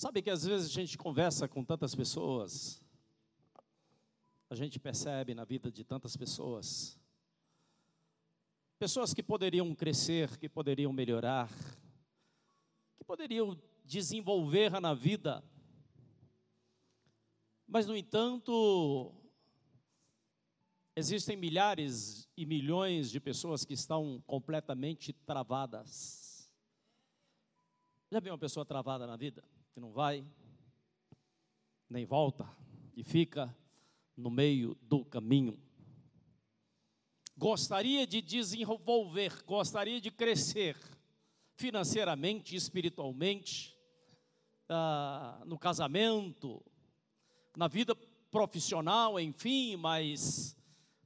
Sabe que às vezes a gente conversa com tantas pessoas, a gente percebe na vida de tantas pessoas, pessoas que poderiam crescer, que poderiam melhorar, que poderiam desenvolver na vida, mas no entanto, existem milhares e milhões de pessoas que estão completamente travadas. Já viu uma pessoa travada na vida? Que não vai, nem volta, e fica no meio do caminho. Gostaria de desenvolver, gostaria de crescer financeiramente, espiritualmente, ah, no casamento, na vida profissional, enfim, mas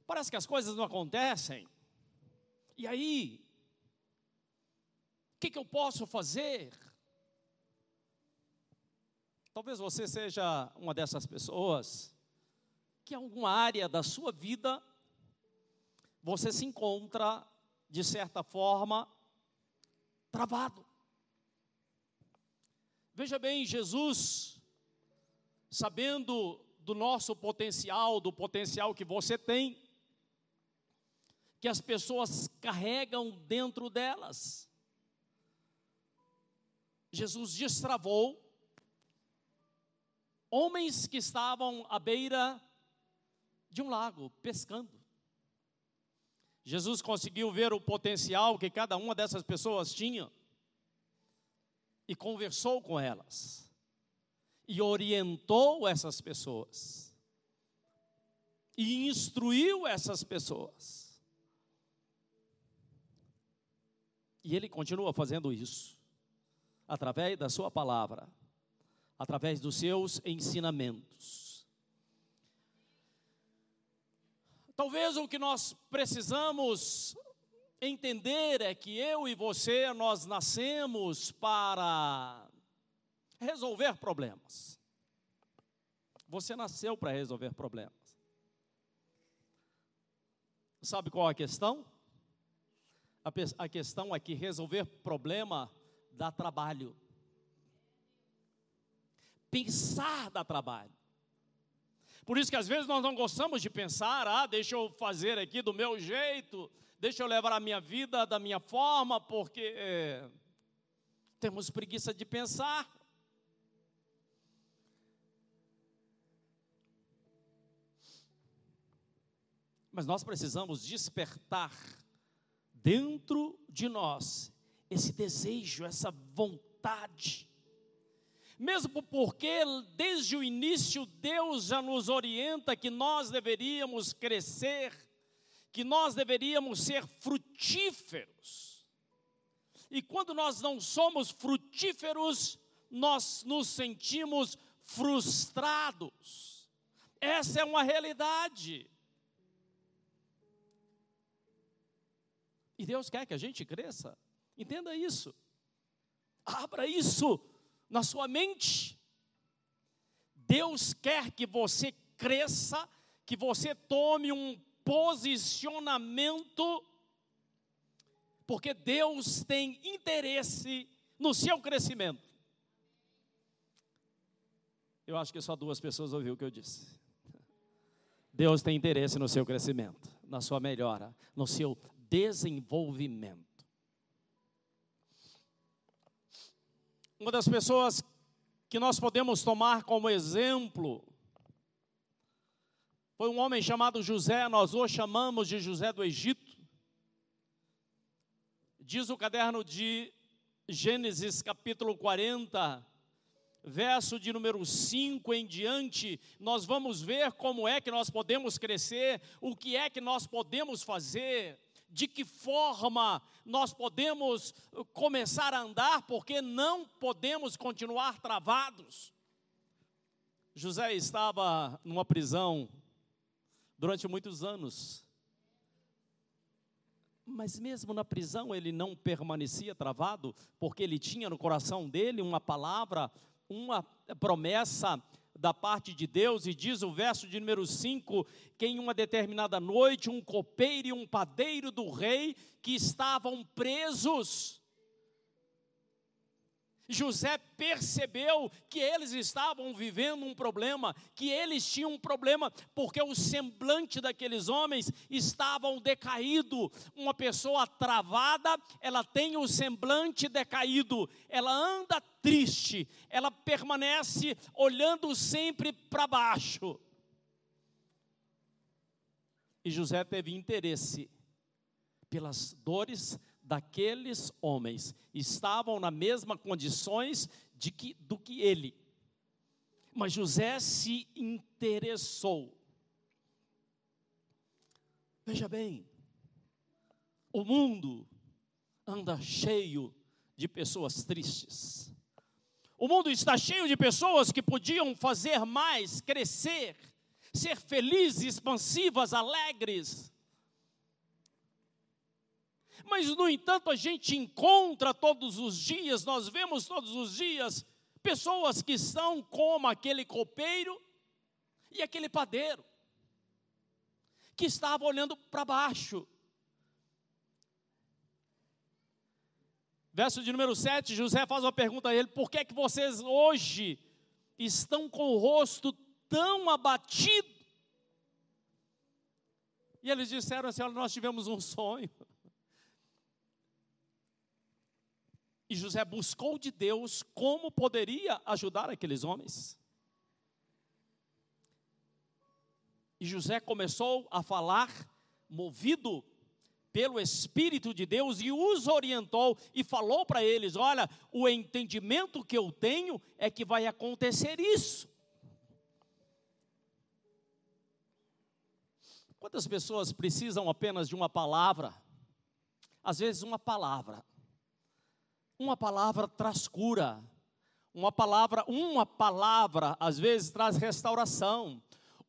parece que as coisas não acontecem. E aí, o que, que eu posso fazer? Talvez você seja uma dessas pessoas que em alguma área da sua vida você se encontra, de certa forma, travado. Veja bem, Jesus, sabendo do nosso potencial, do potencial que você tem, que as pessoas carregam dentro delas, Jesus destravou homens que estavam à beira de um lago, pescando. Jesus conseguiu ver o potencial que cada uma dessas pessoas tinha e conversou com elas e orientou essas pessoas e instruiu essas pessoas. E ele continua fazendo isso através da sua palavra através dos seus ensinamentos. Talvez o que nós precisamos entender é que eu e você, nós nascemos para resolver problemas. Você nasceu para resolver problemas. Sabe qual a questão? A, a questão é que resolver problema dá trabalho pensar dá trabalho. Por isso que às vezes nós não gostamos de pensar, ah, deixa eu fazer aqui do meu jeito, deixa eu levar a minha vida da minha forma, porque é, temos preguiça de pensar. Mas nós precisamos despertar dentro de nós esse desejo, essa vontade mesmo porque desde o início Deus já nos orienta que nós deveríamos crescer, que nós deveríamos ser frutíferos. E quando nós não somos frutíferos, nós nos sentimos frustrados. Essa é uma realidade. E Deus quer que a gente cresça. Entenda isso. Abra isso na sua mente. Deus quer que você cresça, que você tome um posicionamento, porque Deus tem interesse no seu crescimento. Eu acho que só duas pessoas ouviram o que eu disse. Deus tem interesse no seu crescimento, na sua melhora, no seu desenvolvimento. Uma das pessoas que nós podemos tomar como exemplo foi um homem chamado José, nós o chamamos de José do Egito. Diz o caderno de Gênesis, capítulo 40, verso de número 5 em diante, nós vamos ver como é que nós podemos crescer, o que é que nós podemos fazer de que forma nós podemos uh, começar a andar, porque não podemos continuar travados. José estava numa prisão durante muitos anos. Mas mesmo na prisão ele não permanecia travado, porque ele tinha no coração dele uma palavra, uma promessa da parte de Deus, e diz o verso de número 5: que em uma determinada noite, um copeiro e um padeiro do rei que estavam presos, José percebeu que eles estavam vivendo um problema, que eles tinham um problema, porque o semblante daqueles homens estavam decaído. Uma pessoa travada, ela tem o semblante decaído, ela anda triste, ela permanece olhando sempre para baixo. E José teve interesse pelas dores daqueles homens estavam nas mesmas condições de que, do que ele. Mas José se interessou. Veja bem, o mundo anda cheio de pessoas tristes. O mundo está cheio de pessoas que podiam fazer mais, crescer, ser felizes, expansivas, alegres mas, no entanto, a gente encontra todos os dias, nós vemos todos os dias, pessoas que são como aquele copeiro e aquele padeiro, que estava olhando para baixo. Verso de número 7, José faz uma pergunta a ele: por que é que vocês hoje estão com o rosto tão abatido? E eles disseram assim: nós tivemos um sonho. E José buscou de Deus como poderia ajudar aqueles homens. E José começou a falar, movido pelo Espírito de Deus, e os orientou e falou para eles: Olha, o entendimento que eu tenho é que vai acontecer isso. Quantas pessoas precisam apenas de uma palavra? Às vezes, uma palavra uma palavra traz cura. Uma palavra, uma palavra às vezes traz restauração.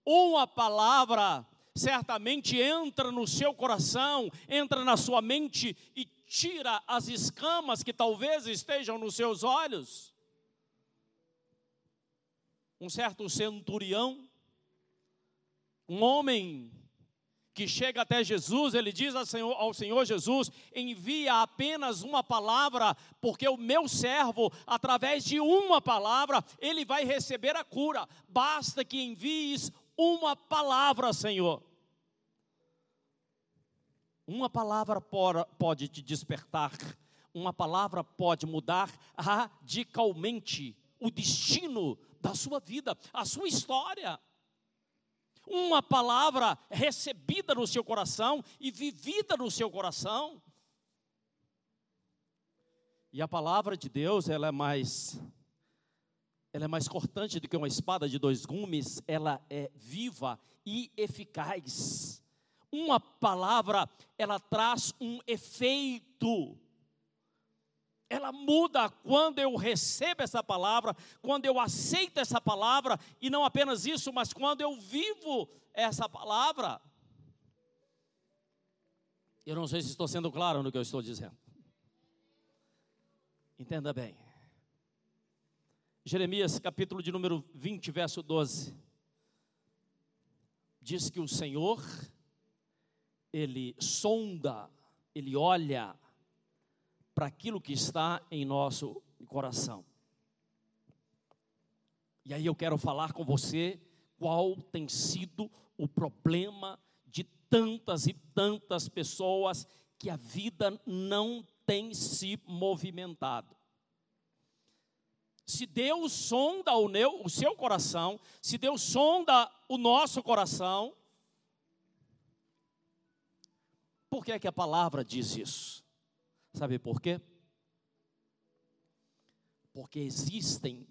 Uma palavra certamente entra no seu coração, entra na sua mente e tira as escamas que talvez estejam nos seus olhos. Um certo centurião, um homem que chega até Jesus, ele diz ao Senhor, ao Senhor, Jesus: envia apenas uma palavra, porque o meu servo, através de uma palavra, ele vai receber a cura. Basta que envies uma palavra, Senhor. Uma palavra pode te despertar, uma palavra pode mudar radicalmente o destino da sua vida, a sua história uma palavra recebida no seu coração e vivida no seu coração. E a palavra de Deus, ela é mais ela é mais cortante do que uma espada de dois gumes, ela é viva e eficaz. Uma palavra, ela traz um efeito ela muda quando eu recebo essa palavra, quando eu aceito essa palavra, e não apenas isso, mas quando eu vivo essa palavra. Eu não sei se estou sendo claro no que eu estou dizendo. Entenda bem. Jeremias, capítulo de número 20, verso 12. Diz que o Senhor, Ele sonda, Ele olha para aquilo que está em nosso coração. E aí eu quero falar com você qual tem sido o problema de tantas e tantas pessoas que a vida não tem se movimentado. Se Deus sonda o, meu, o seu coração, se Deus sonda o nosso coração, por que é que a palavra diz isso? Sabe por quê? Porque existem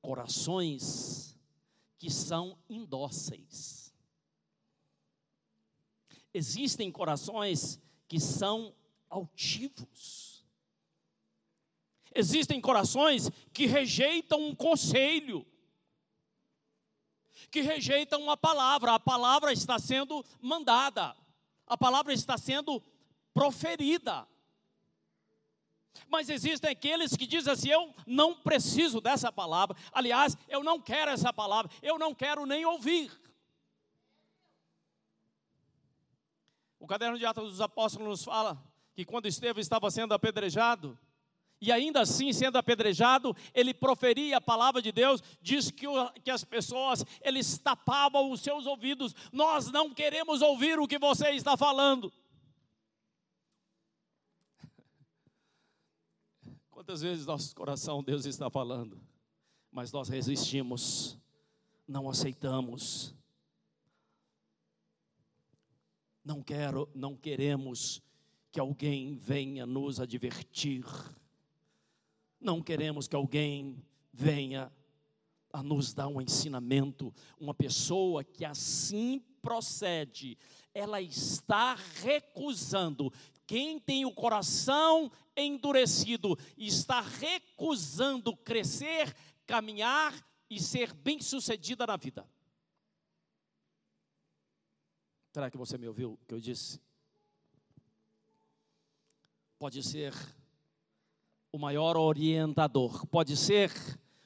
corações que são indóceis. Existem corações que são altivos. Existem corações que rejeitam um conselho, que rejeitam uma palavra. A palavra está sendo mandada, a palavra está sendo proferida. Mas existem aqueles que dizem assim: eu não preciso dessa palavra. Aliás, eu não quero essa palavra, eu não quero nem ouvir. O caderno de Atos dos Apóstolos nos fala que quando Estevão estava sendo apedrejado, E ainda assim, sendo apedrejado, ele proferia a palavra de Deus, diz que, o, que as pessoas, eles tapavam os seus ouvidos. Nós não queremos ouvir o que você está falando. Quantas vezes nosso coração Deus está falando, mas nós resistimos, não aceitamos. Não quero, não queremos que alguém venha nos advertir. Não queremos que alguém venha a nos dar um ensinamento. Uma pessoa que assim procede, ela está recusando. Quem tem o coração endurecido está recusando crescer, caminhar e ser bem-sucedida na vida. Será que você me ouviu o que eu disse? Pode ser o maior orientador, pode ser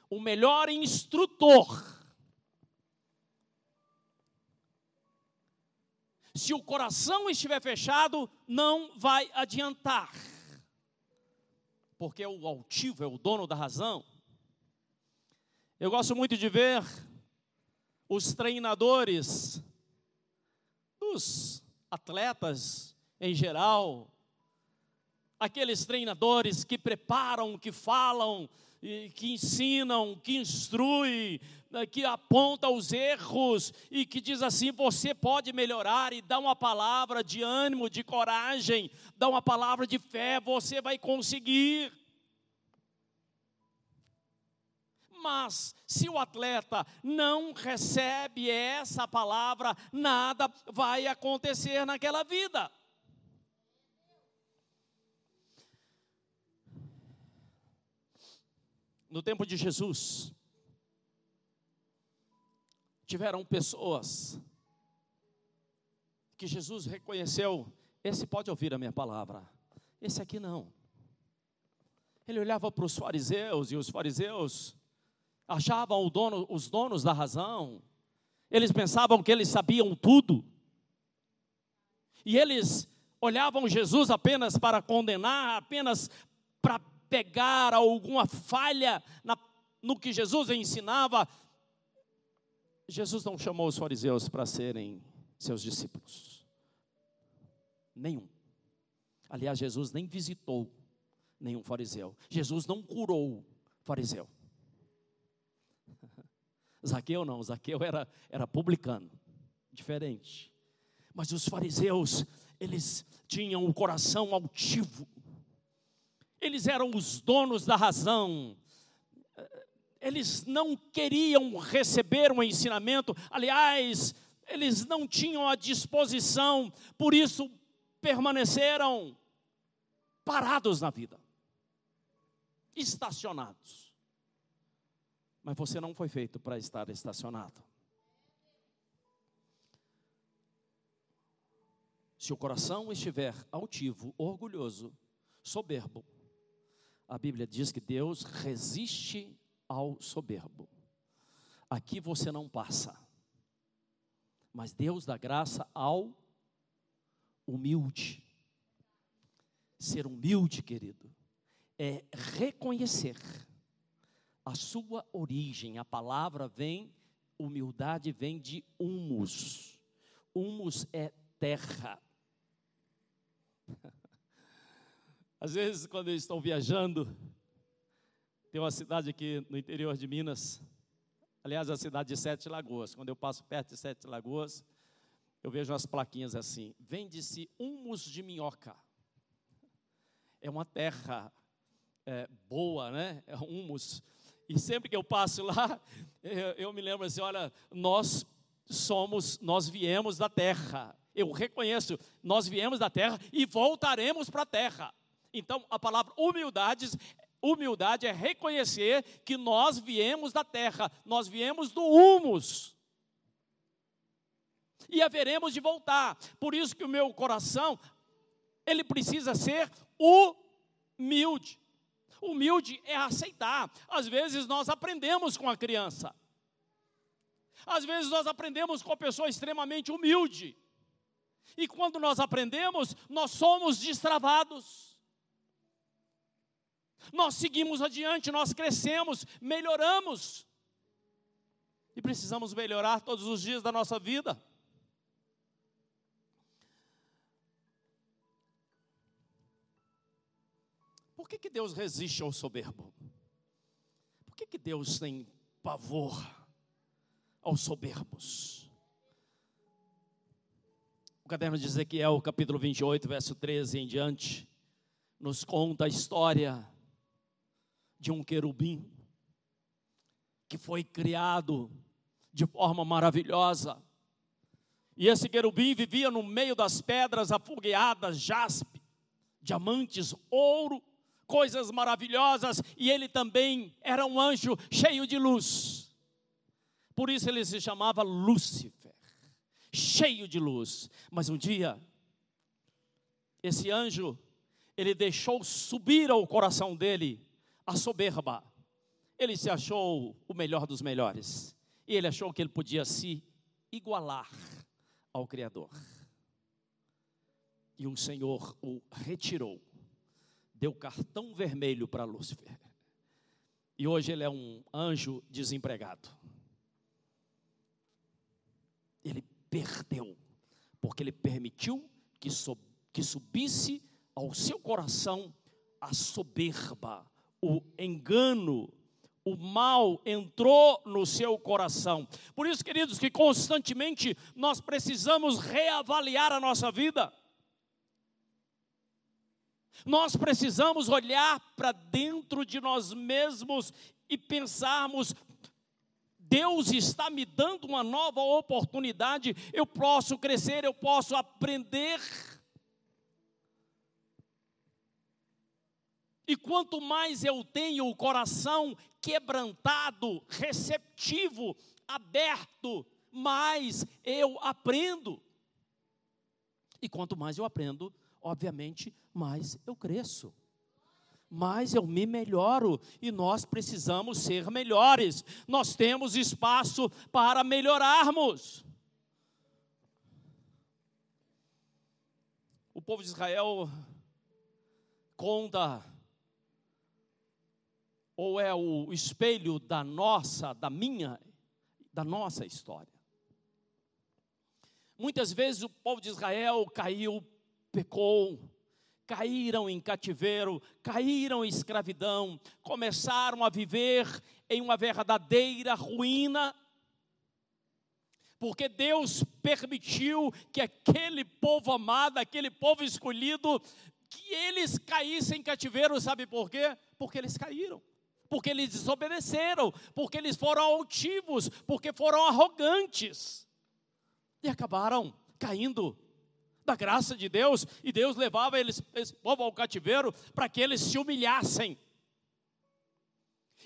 o melhor instrutor. Se o coração estiver fechado, não vai adiantar porque o altivo, é o dono da razão. Eu gosto muito de ver os treinadores dos atletas em geral, aqueles treinadores que preparam, que falam, que ensinam, que instruem, que aponta os erros e que diz assim: você pode melhorar e dá uma palavra de ânimo, de coragem, dá uma palavra de fé, você vai conseguir. Mas se o atleta não recebe essa palavra, nada vai acontecer naquela vida. No tempo de Jesus, tiveram pessoas que Jesus reconheceu: esse pode ouvir a minha palavra, esse aqui não. Ele olhava para os fariseus e os fariseus achavam dono, os donos da razão, eles pensavam que eles sabiam tudo, e eles olhavam Jesus apenas para condenar, apenas para pegar alguma falha na, no que Jesus ensinava, Jesus não chamou os fariseus para serem seus discípulos. Nenhum. Aliás, Jesus nem visitou nenhum fariseu. Jesus não curou fariseu. Zaqueu não, Zaqueu era, era publicano, diferente. Mas os fariseus, eles tinham o coração altivo. Eles eram os donos da razão, eles não queriam receber um ensinamento, aliás, eles não tinham a disposição, por isso permaneceram parados na vida, estacionados. Mas você não foi feito para estar estacionado. Se o coração estiver altivo, orgulhoso, soberbo, a Bíblia diz que Deus resiste ao soberbo. Aqui você não passa. Mas Deus dá graça ao humilde. Ser humilde, querido, é reconhecer a sua origem. A palavra vem, humildade vem de humus. Humus é terra. Às vezes, quando eles estão viajando, tem uma cidade aqui no interior de Minas, aliás, a cidade de Sete Lagoas. Quando eu passo perto de Sete Lagoas, eu vejo umas plaquinhas assim: vende-se humus de minhoca. É uma terra é, boa, né? É humus. E sempre que eu passo lá, eu, eu me lembro assim: olha, nós somos, nós viemos da terra. Eu reconheço, nós viemos da terra e voltaremos para a terra. Então, a palavra humildade Humildade é reconhecer que nós viemos da terra, nós viemos do humus. E haveremos de voltar. Por isso que o meu coração, ele precisa ser humilde. Humilde é aceitar. Às vezes nós aprendemos com a criança. Às vezes nós aprendemos com a pessoa extremamente humilde. E quando nós aprendemos, nós somos destravados. Nós seguimos adiante, nós crescemos, melhoramos. E precisamos melhorar todos os dias da nossa vida. Por que, que Deus resiste ao soberbo? Por que, que Deus tem pavor aos soberbos? O caderno de Ezequiel, capítulo 28, verso 13 em diante, nos conta a história de um querubim que foi criado de forma maravilhosa. E esse querubim vivia no meio das pedras afogueadas, jaspe, diamantes, ouro, coisas maravilhosas, e ele também era um anjo cheio de luz. Por isso ele se chamava Lúcifer, cheio de luz. Mas um dia, esse anjo, ele deixou subir ao coração dele a soberba. Ele se achou o melhor dos melhores. E ele achou que ele podia se igualar ao Criador. E o Senhor o retirou, deu cartão vermelho para Lúcifer. E hoje ele é um anjo desempregado. Ele perdeu, porque ele permitiu que, que subisse ao seu coração a soberba, o engano, o mal entrou no seu coração. Por isso, queridos, que constantemente nós precisamos reavaliar a nossa vida. Nós precisamos olhar para dentro de nós mesmos e pensarmos: Deus está me dando uma nova oportunidade, eu posso crescer, eu posso aprender E quanto mais eu tenho o coração quebrantado, receptivo, aberto, mais eu aprendo. E quanto mais eu aprendo, obviamente, mais eu cresço. Mais eu me melhoro e nós precisamos ser melhores. Nós temos espaço para melhorarmos. O povo de Israel conta ou é o espelho da nossa, da minha, da nossa história? Muitas vezes o povo de Israel caiu, pecou, caíram em cativeiro, caíram em escravidão, começaram a viver em uma verdadeira ruína, porque Deus permitiu que aquele povo amado, aquele povo escolhido, que eles caíssem em cativeiro, sabe por quê? Porque eles caíram porque eles desobedeceram, porque eles foram altivos, porque foram arrogantes. E acabaram caindo da graça de Deus, e Deus levava eles, esse povo ao cativeiro para que eles se humilhassem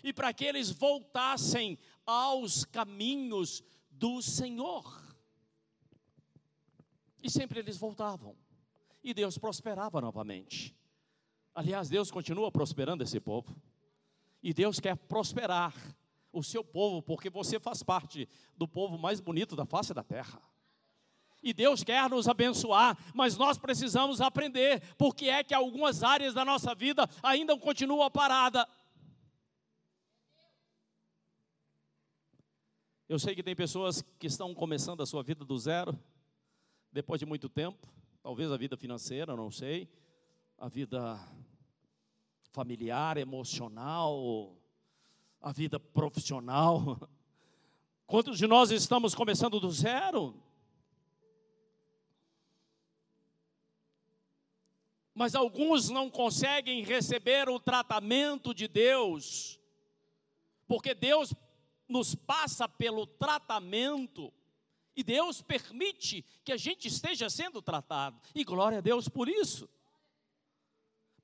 e para que eles voltassem aos caminhos do Senhor. E sempre eles voltavam, e Deus prosperava novamente. Aliás, Deus continua prosperando esse povo. E Deus quer prosperar o seu povo, porque você faz parte do povo mais bonito da face da terra. E Deus quer nos abençoar, mas nós precisamos aprender porque é que algumas áreas da nossa vida ainda continuam paradas. Eu sei que tem pessoas que estão começando a sua vida do zero, depois de muito tempo, talvez a vida financeira, não sei, a vida familiar, emocional, a vida profissional. Quantos de nós estamos começando do zero? Mas alguns não conseguem receber o tratamento de Deus, porque Deus nos passa pelo tratamento e Deus permite que a gente esteja sendo tratado, e glória a Deus por isso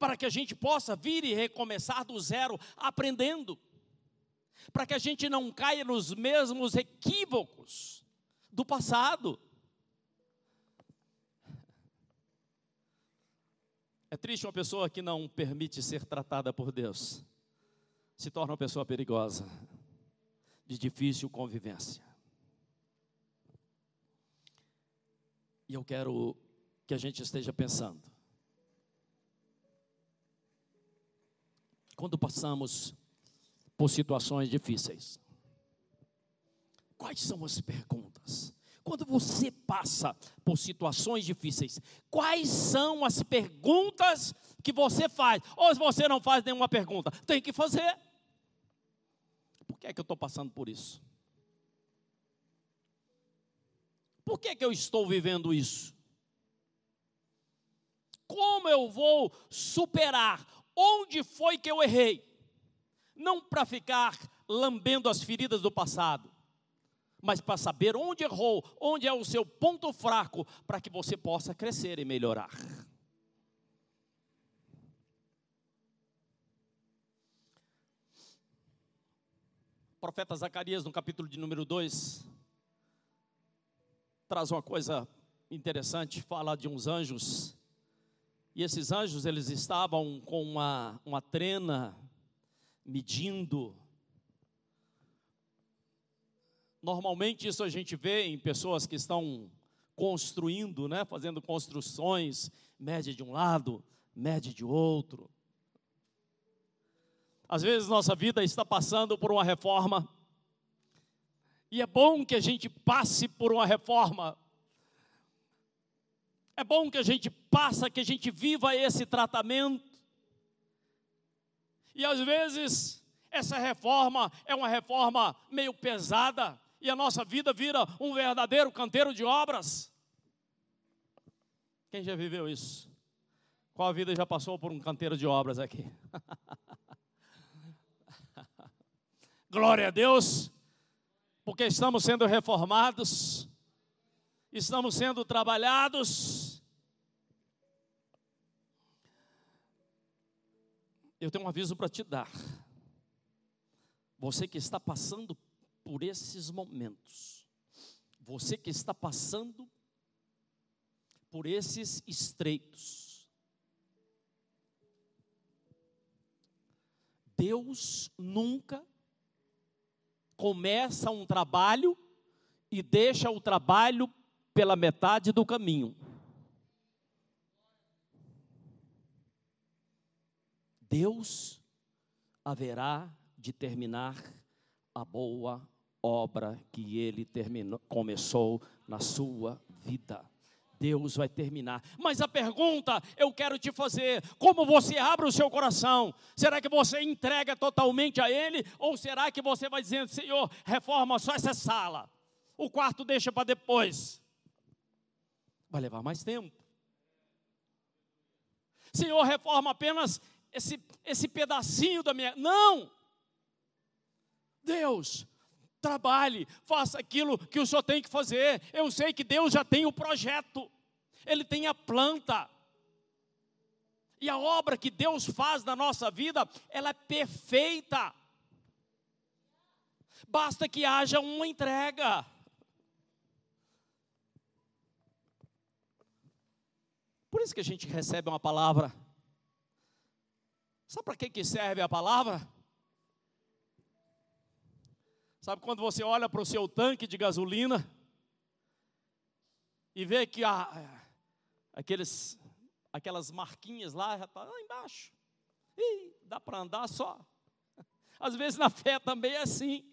para que a gente possa vir e recomeçar do zero, aprendendo, para que a gente não caia nos mesmos equívocos do passado. É triste uma pessoa que não permite ser tratada por Deus, se torna uma pessoa perigosa, de difícil convivência. E eu quero que a gente esteja pensando: quando passamos por situações difíceis. Quais são as perguntas? Quando você passa por situações difíceis, quais são as perguntas que você faz? Ou se você não faz nenhuma pergunta, tem que fazer. Por que é que eu estou passando por isso? Por que, é que eu estou vivendo isso? Como eu vou superar? Onde foi que eu errei? Não para ficar lambendo as feridas do passado, mas para saber onde errou, onde é o seu ponto fraco, para que você possa crescer e melhorar. O profeta Zacarias, no capítulo de número 2, traz uma coisa interessante, fala de uns anjos. E esses anjos, eles estavam com uma, uma trena, medindo Normalmente isso a gente vê em pessoas que estão construindo, né, fazendo construções, mede de um lado, mede de outro. Às vezes nossa vida está passando por uma reforma, e é bom que a gente passe por uma reforma. É bom que a gente passe, que a gente viva esse tratamento. E às vezes essa reforma é uma reforma meio pesada, e a nossa vida vira um verdadeiro canteiro de obras. Quem já viveu isso? Qual vida já passou por um canteiro de obras aqui? Glória a Deus, porque estamos sendo reformados, estamos sendo trabalhados. Eu tenho um aviso para te dar. Você que está passando por esses momentos, você que está passando por esses estreitos, Deus nunca começa um trabalho e deixa o trabalho pela metade do caminho. Deus haverá de terminar a boa obra que ele terminou, começou na sua vida. Deus vai terminar. Mas a pergunta eu quero te fazer: como você abre o seu coração? Será que você entrega totalmente a Ele? Ou será que você vai dizendo, Senhor, reforma só essa sala, o quarto deixa para depois? Vai levar mais tempo. Senhor, reforma apenas esse, esse pedacinho da minha. Não! Deus, trabalhe, faça aquilo que o senhor tem que fazer. Eu sei que Deus já tem o projeto, Ele tem a planta. E a obra que Deus faz na nossa vida, ela é perfeita. Basta que haja uma entrega. Por isso que a gente recebe uma palavra. Sabe para que, que serve a palavra? Sabe quando você olha para o seu tanque de gasolina e vê que a, aqueles, aquelas marquinhas lá já estão tá lá embaixo. Ih, dá para andar só. Às vezes na fé também é assim.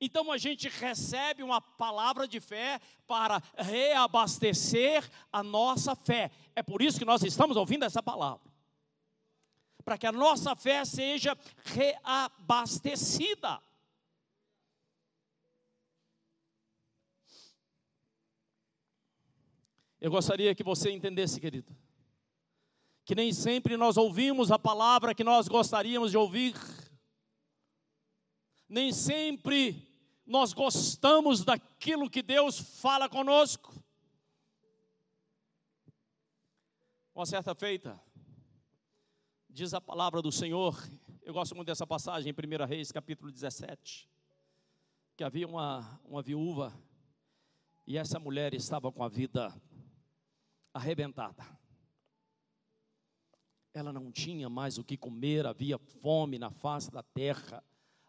Então a gente recebe uma palavra de fé para reabastecer a nossa fé. É por isso que nós estamos ouvindo essa palavra para que a nossa fé seja reabastecida. Eu gostaria que você entendesse, querido, que nem sempre nós ouvimos a palavra que nós gostaríamos de ouvir, nem sempre nós gostamos daquilo que Deus fala conosco. Uma certa feita, Diz a palavra do Senhor, eu gosto muito dessa passagem em 1 Reis, capítulo 17, que havia uma, uma viúva e essa mulher estava com a vida arrebentada. Ela não tinha mais o que comer, havia fome na face da terra,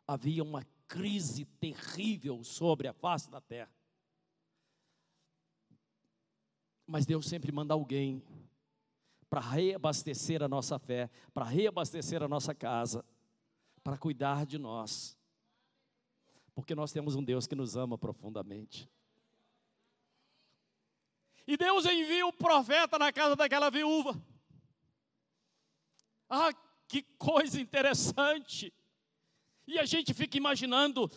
havia uma crise terrível sobre a face da terra. Mas Deus sempre manda alguém para reabastecer a nossa fé, para reabastecer a nossa casa, para cuidar de nós. Porque nós temos um Deus que nos ama profundamente. E Deus envia o profeta na casa daquela viúva. Ah, que coisa interessante. E a gente fica imaginando,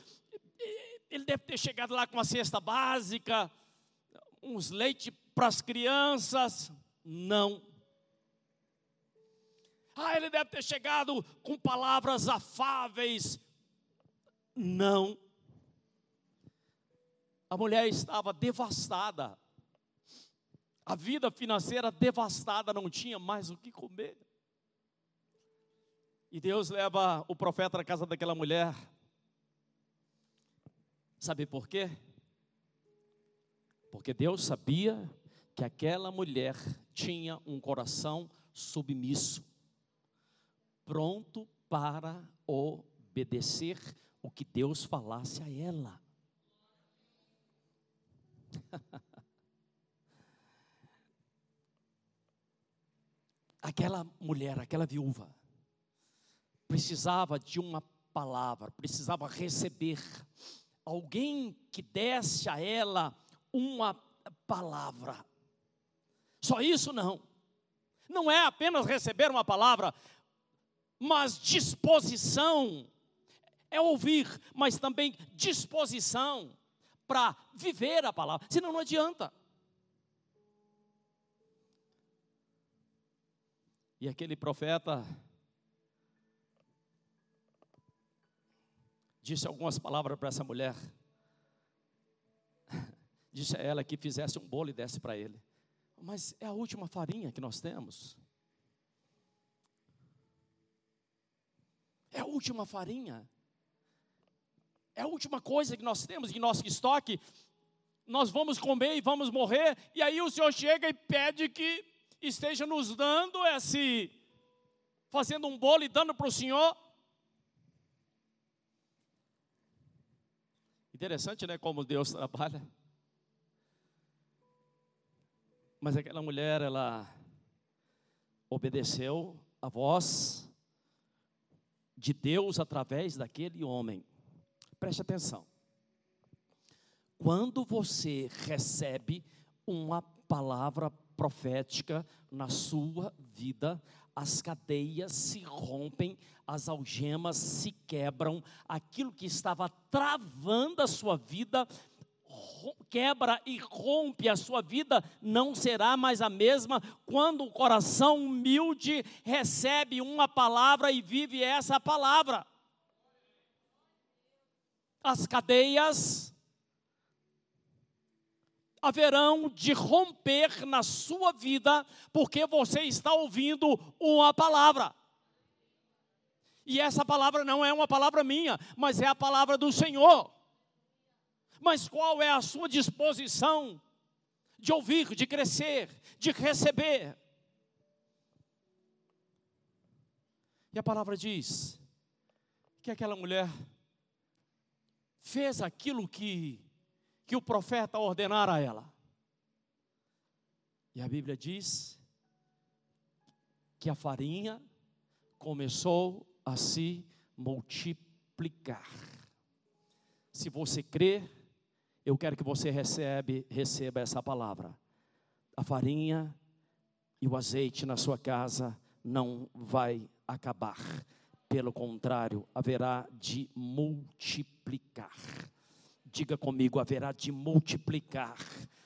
ele deve ter chegado lá com uma cesta básica, uns leite para as crianças. Não. Ah, ele deve ter chegado com palavras afáveis. Não. A mulher estava devastada. A vida financeira devastada, não tinha mais o que comer. E Deus leva o profeta na casa daquela mulher. Sabe por quê? Porque Deus sabia que aquela mulher tinha um coração submisso, pronto para obedecer o que Deus falasse a ela. aquela mulher, aquela viúva, precisava de uma palavra, precisava receber alguém que desse a ela uma palavra. Só isso não. Não é apenas receber uma palavra, mas disposição. É ouvir, mas também disposição para viver a palavra. Senão não adianta. E aquele profeta disse algumas palavras para essa mulher. Disse a ela que fizesse um bolo e desse para ele. Mas é a última farinha que nós temos. É a última farinha. É a última coisa que nós temos em nosso estoque. Nós vamos comer e vamos morrer. E aí o Senhor chega e pede que esteja nos dando esse. Fazendo um bolo e dando para o Senhor. Interessante, né? Como Deus trabalha. Mas aquela mulher, ela obedeceu a voz de Deus através daquele homem. Preste atenção. Quando você recebe uma palavra profética na sua vida, as cadeias se rompem, as algemas se quebram, aquilo que estava travando a sua vida quebra e rompe a sua vida, não será mais a mesma quando o coração humilde recebe uma palavra e vive essa palavra. As cadeias haverão de romper na sua vida, porque você está ouvindo uma palavra. E essa palavra não é uma palavra minha, mas é a palavra do Senhor. Mas qual é a sua disposição de ouvir, de crescer, de receber? E a palavra diz que aquela mulher fez aquilo que que o profeta ordenara a ela. E a Bíblia diz que a farinha começou a se multiplicar. Se você crer, eu quero que você recebe, receba essa palavra. A farinha e o azeite na sua casa não vai acabar. Pelo contrário, haverá de multiplicar. Diga comigo, haverá de multiplicar.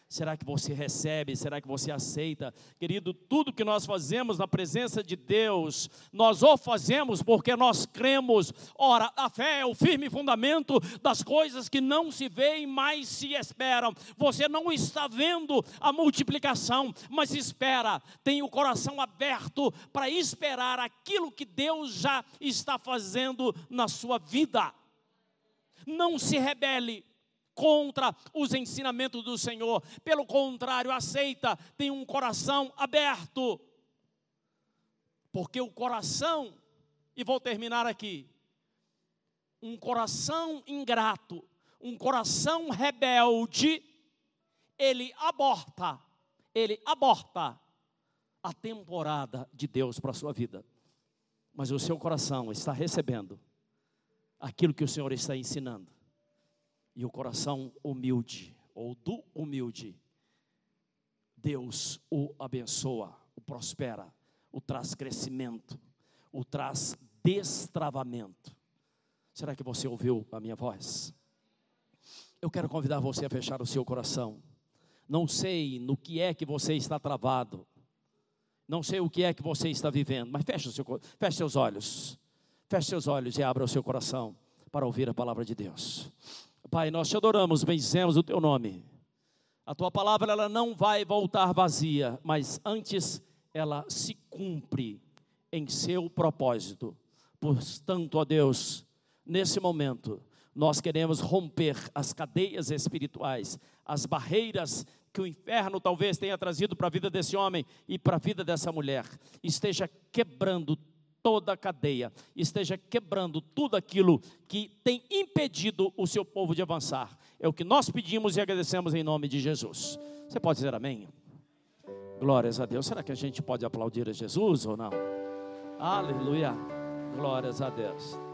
Será que você recebe? Será que você aceita? Querido, tudo que nós fazemos na presença de Deus, nós o fazemos porque nós cremos. Ora, a fé é o firme fundamento das coisas que não se veem, mas se esperam. Você não está vendo a multiplicação, mas espera, tem o coração aberto para esperar aquilo que Deus já está fazendo na sua vida. Não se rebele, contra os ensinamentos do Senhor. Pelo contrário, aceita, tem um coração aberto. Porque o coração, e vou terminar aqui, um coração ingrato, um coração rebelde, ele aborta, ele aborta a temporada de Deus para a sua vida, mas o seu coração está recebendo aquilo que o Senhor está ensinando, e o coração humilde, ou do humilde, Deus o abençoa, o prospera, o traz crescimento, o traz destravamento. Será que você ouviu a minha voz? Eu quero convidar você a fechar o seu coração. Não sei no que é que você está travado. Não sei o que é que você está vivendo, mas feche, seu, feche seus olhos. Feche seus olhos e abra o seu coração para ouvir a palavra de Deus. Pai, nós te adoramos, bendizemos o teu nome. A tua palavra ela não vai voltar vazia, mas antes ela se cumpre em seu propósito. Portanto, ó Deus, nesse momento, nós queremos romper as cadeias espirituais, as barreiras que o inferno talvez tenha trazido para a vida desse homem e para a vida dessa mulher. Esteja quebrando toda a cadeia, esteja quebrando tudo aquilo que tem impedido o seu povo de avançar. É o que nós pedimos e agradecemos em nome de Jesus. Você pode dizer amém? Glórias a Deus. Será que a gente pode aplaudir a Jesus ou não? Aleluia. Glórias a Deus.